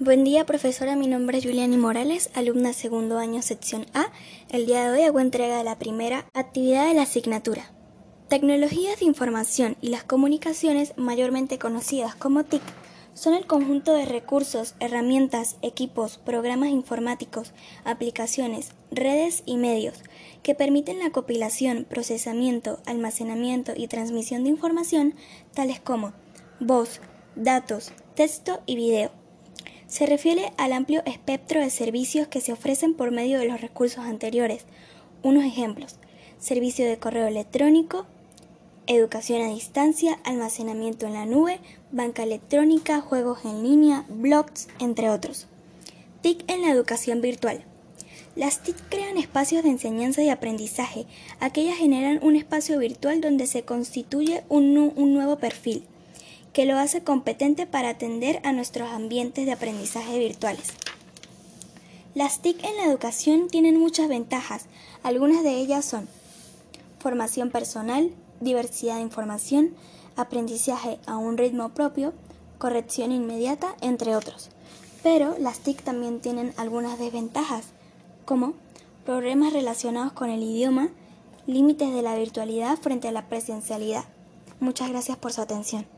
Buen día, profesora. Mi nombre es Juliani Morales, alumna segundo año, sección A. El día de hoy hago entrega de la primera actividad de la asignatura. Tecnologías de información y las comunicaciones, mayormente conocidas como TIC, son el conjunto de recursos, herramientas, equipos, programas informáticos, aplicaciones, redes y medios que permiten la compilación, procesamiento, almacenamiento y transmisión de información, tales como voz, datos, texto y video se refiere al amplio espectro de servicios que se ofrecen por medio de los recursos anteriores. Unos ejemplos, servicio de correo electrónico, educación a distancia, almacenamiento en la nube, banca electrónica, juegos en línea, blogs, entre otros. TIC en la educación virtual. Las TIC crean espacios de enseñanza y aprendizaje. Aquellas generan un espacio virtual donde se constituye un, un nuevo perfil que lo hace competente para atender a nuestros ambientes de aprendizaje virtuales. Las TIC en la educación tienen muchas ventajas, algunas de ellas son formación personal, diversidad de información, aprendizaje a un ritmo propio, corrección inmediata, entre otros. Pero las TIC también tienen algunas desventajas, como problemas relacionados con el idioma, límites de la virtualidad frente a la presencialidad. Muchas gracias por su atención.